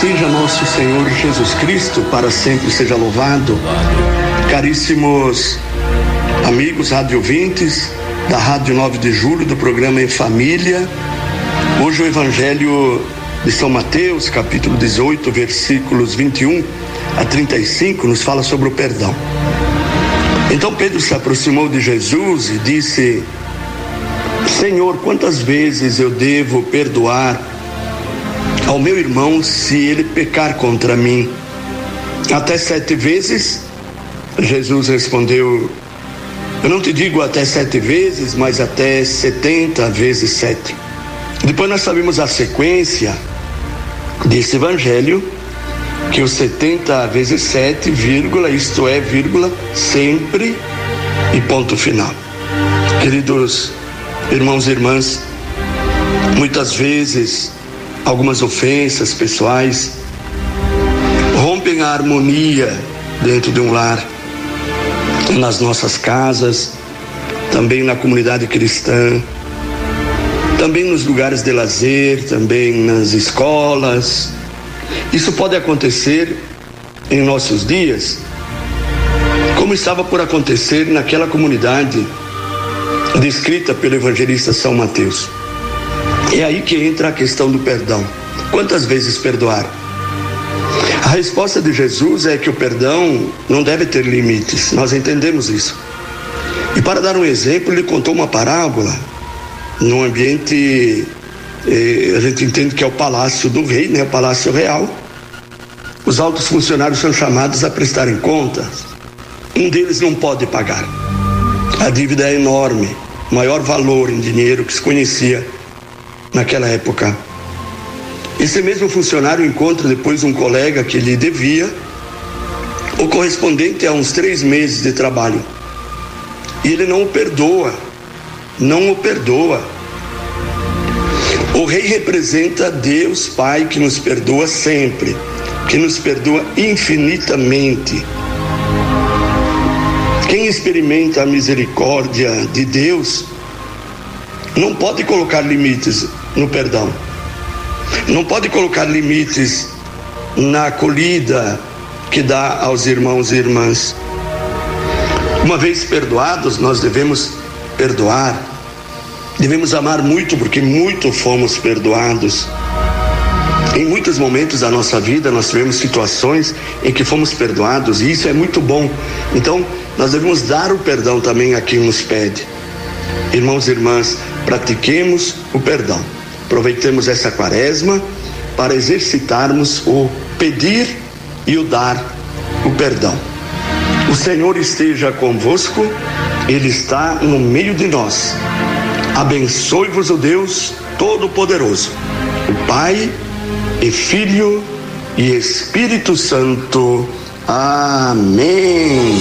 seja nosso Senhor Jesus Cristo, para sempre seja louvado. Caríssimos amigos rádio ouvintes da Rádio 9 de Julho, do programa Em Família. Hoje o Evangelho de São Mateus, capítulo 18, versículos 21 a 35, nos fala sobre o perdão. Então Pedro se aproximou de Jesus e disse: Senhor, quantas vezes eu devo perdoar ao meu irmão se ele pecar contra mim? Até sete vezes? Jesus respondeu: Eu não te digo até sete vezes, mas até setenta vezes sete. Depois nós sabemos a sequência desse evangelho, que o 70 vezes 7, vírgula, isto é, vírgula, sempre e ponto final. Queridos irmãos e irmãs, muitas vezes algumas ofensas pessoais rompem a harmonia dentro de um lar, nas nossas casas, também na comunidade cristã, também nos lugares de lazer, também nas escolas. Isso pode acontecer em nossos dias, como estava por acontecer naquela comunidade descrita pelo evangelista São Mateus. É aí que entra a questão do perdão. Quantas vezes perdoar? A resposta de Jesus é que o perdão não deve ter limites, nós entendemos isso. E para dar um exemplo, ele contou uma parábola num ambiente, eh, a gente entende que é o palácio do rei, né? O palácio real. Os altos funcionários são chamados a prestarem contas. Um deles não pode pagar. A dívida é enorme, maior valor em dinheiro que se conhecia naquela época. Esse mesmo funcionário encontra depois um colega que lhe devia, o correspondente a uns três meses de trabalho. E ele não o perdoa, não o perdoa. O rei representa Deus Pai que nos perdoa sempre, que nos perdoa infinitamente. Quem experimenta a misericórdia de Deus não pode colocar limites no perdão, não pode colocar limites na acolhida que dá aos irmãos e irmãs. Uma vez perdoados, nós devemos perdoar, devemos amar muito, porque muito fomos perdoados. Em muitos momentos da nossa vida, nós tivemos situações em que fomos perdoados, e isso é muito bom. Então, nós devemos dar o perdão também a quem nos pede. Irmãos e irmãs, pratiquemos o perdão. Aproveitemos essa quaresma para exercitarmos o pedir e o dar o perdão. O Senhor esteja convosco, Ele está no meio de nós. Abençoe-vos o Deus Todo-Poderoso, o Pai e Filho e Espírito Santo. Amém.